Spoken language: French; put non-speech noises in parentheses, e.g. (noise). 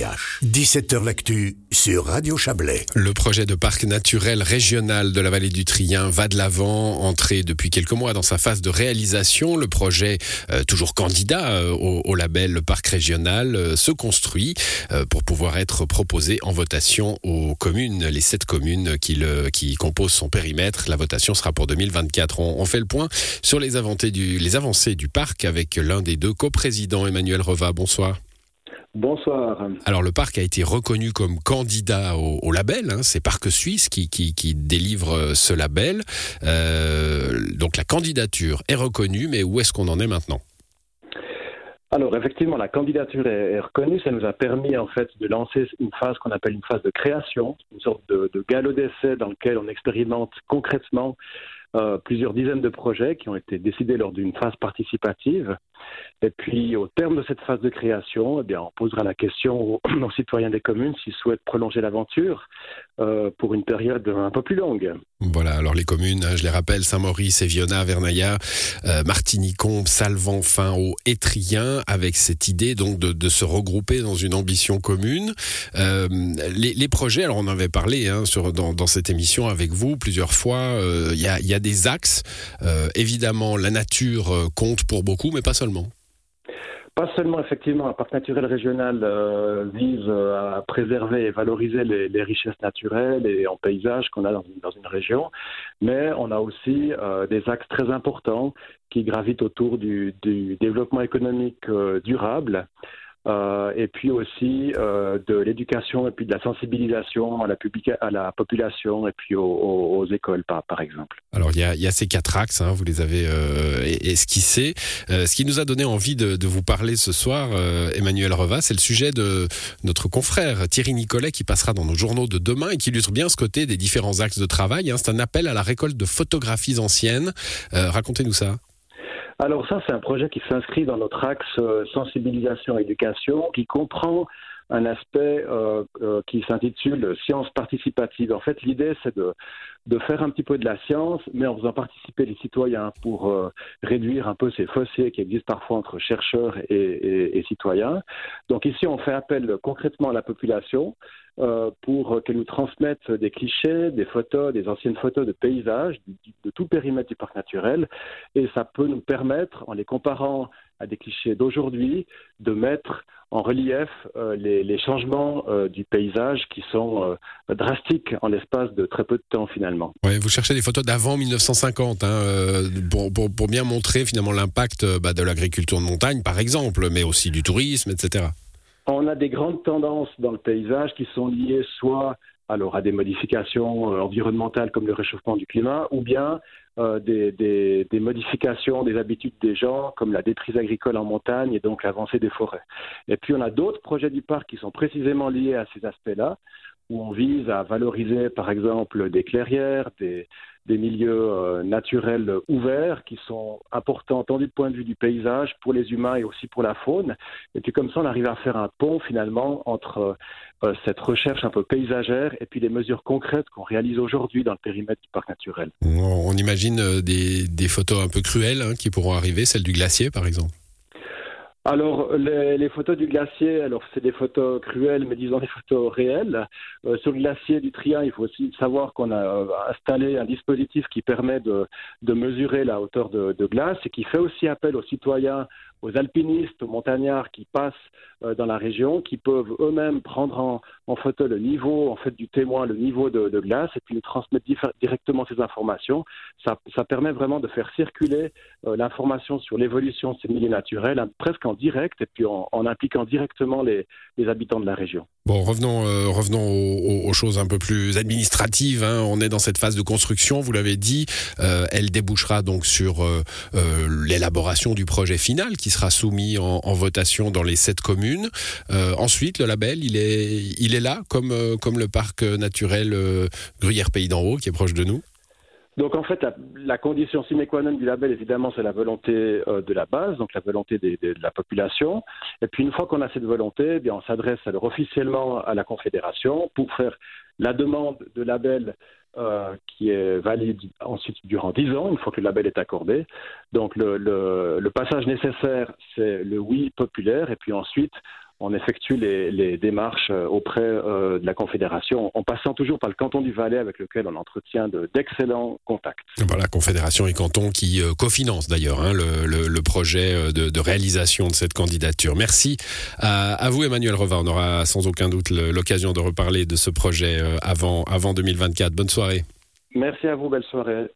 17h L'actu sur Radio Chablais. Le projet de parc naturel régional de la vallée du Trien va de l'avant, entré depuis quelques mois dans sa phase de réalisation. Le projet, euh, toujours candidat euh, au, label parc régional, euh, se construit pour pouvoir être proposé en votation aux communes, les sept communes qui, composent son périmètre. La votation sera pour 2024. On, fait le point sur les les avancées du parc avec l'un des deux coprésidents, Emmanuel Reva. Bonsoir. Bonsoir. Alors le parc a été reconnu comme candidat au, label, hein. c'est Parc Suisse qui, qui, délivre euh, ce label. Euh, donc la candidature est reconnue, mais où est-ce qu'on en est maintenant? Alors effectivement, la candidature est, reconnue. Ça nous a permis en fait de lancer une phase qu'on appelle une phase de création, une sorte de, de galop d'essai dans lequel on expérimente concrètement euh, plusieurs dizaines de projets qui ont été décidés lors d'une phase participative. Et puis, au terme de cette phase de création, eh bien, on posera la question (clears throat) aux, citoyens des communes s'ils souhaitent prolonger l'aventure euh, pour une période un peu plus longue. Voilà, alors les communes, hein, je les rappelle, Saint-Maurice, Eviona, Vernaya, euh, Martigny-Combe, Salvan, Fin-Haut et Trien, avec cette idée donc de, se regrouper dans une ambition commune. Euh, les, projets, alors on en avait parlé hein, dans, cette émission avec vous plusieurs fois, il y a, y, a, des axes. évidemment, la nature compte pour beaucoup, mais pas seulement. Pas seulement, effectivement, un parc naturel régional euh, vise euh, à préserver et valoriser les, richesses naturelles et en paysage qu'on a dans, une région, mais on a aussi euh, des axes très importants qui gravitent autour du, du développement économique durable. Euh, et puis aussi euh, de l'éducation et puis de la sensibilisation à la, à la population et puis aux, écoles, par, exemple. Alors il y a, y a, ces quatre axes, hein, vous les avez euh, esquissés. Euh, ce qui nous a donné envie de, de vous parler ce soir, euh, Emmanuel Reva, c'est le sujet de notre confrère Thierry Nicolet qui passera dans nos journaux de demain et qui illustre bien ce côté des différents axes de travail. Hein. C'est un appel à la récolte de photographies anciennes. Racontez-nous ça. Alors ça, c'est un projet qui s'inscrit dans notre axe euh, sensibilisation-éducation, qui comprend un aspect euh, euh, qui s'intitule science participative. En fait, l'idée, c'est de, faire un petit peu de la science, mais en faisant participer les citoyens pour réduire un peu ces fossés qui existent parfois entre chercheurs et, citoyens. Donc ici, on fait appel concrètement à la population euh, pour qu'elle nous transmette des clichés, des photos, des anciennes photos de paysages, de, tout périmètre du parc naturel. Et ça peut nous permettre, en les comparant à des clichés d'aujourd'hui, de mettre en relief euh, les, changements euh, du paysage qui sont drastiques en l'espace de très peu de temps finalement. Vous cherchez des photos d'avant 1950 hein, pour, pour, bien montrer finalement l'impact bah, de l'agriculture de montagne par exemple, mais aussi du tourisme, etc. On a des grandes tendances dans le paysage qui sont liées soit alors à des modifications euh, environnementales comme le réchauffement du climat, ou bien euh, des, modifications des habitudes des gens, comme la déprise agricole en montagne et donc l'avancée des forêts. Et puis on a d'autres projets du parc qui sont précisément liés à ces aspects-là, où on vise à valoriser par exemple des clairières, des, milieux euh, naturels ouverts qui sont importants tant du point de vue du paysage pour les humains et aussi pour la faune. Et puis comme ça, on arrive à faire un pont finalement entre euh, euh, cette recherche un peu paysagère et puis les mesures concrètes qu'on réalise aujourd'hui dans le périmètre du parc naturel. On imagine des, photos un peu cruelles hein, qui pourront arriver, celle du glacier par exemple. Alors, les, photos du glacier, alors c'est des photos cruelles, mais disons des photos réelles. Euh, sur le glacier du Trien, il faut aussi savoir qu'on a euh, installé un dispositif qui permet de, mesurer la hauteur de, glace et qui fait aussi appel aux citoyens aux alpinistes, aux montagnards qui passent euh, dans la région, qui peuvent eux-mêmes prendre en, photo le niveau en fait du témoin, le niveau de, glace, et puis nous transmettre directement ces informations. Ça, permet vraiment de faire circuler euh, l'information sur l'évolution de ces milieux naturels, hein, presque en direct, et puis en, impliquant directement les, habitants de la région. Bon, revenons, euh, revenons aux, choses un peu plus administratives. Hein. On est dans cette phase de construction, vous l'avez dit. elle débouchera donc sur l'élaboration du projet final qui sera soumis en, votation dans les sept communes. Euh, ensuite, le label, il est, là, comme, euh, comme le parc naturel euh, Gruyère Pays d'en Haut, qui est proche de nous. Donc en fait, la, condition sine qua non du label, évidemment, c'est la volonté de la base, donc la volonté de la population. Et puis une fois qu'on a cette volonté, eh bien, on s'adresse alors officiellement à la Confédération pour faire la demande de label euh, qui est valide ensuite durant 10 ans, une fois que le label est accordé. Donc le, le, le passage nécessaire, c'est le oui populaire, et puis ensuite, on effectue les, démarches auprès de la Confédération en passant toujours par le canton du Valais avec lequel on entretient d'excellents contacts. Voilà, Confédération et canton qui cofinancent d'ailleurs hein, le, projet de, réalisation de cette candidature. Merci à, vous Emmanuel Reva. On aura sans aucun doute l'occasion de reparler de ce projet avant, avant 2024. Bonne soirée. Merci à vous, belle soirée.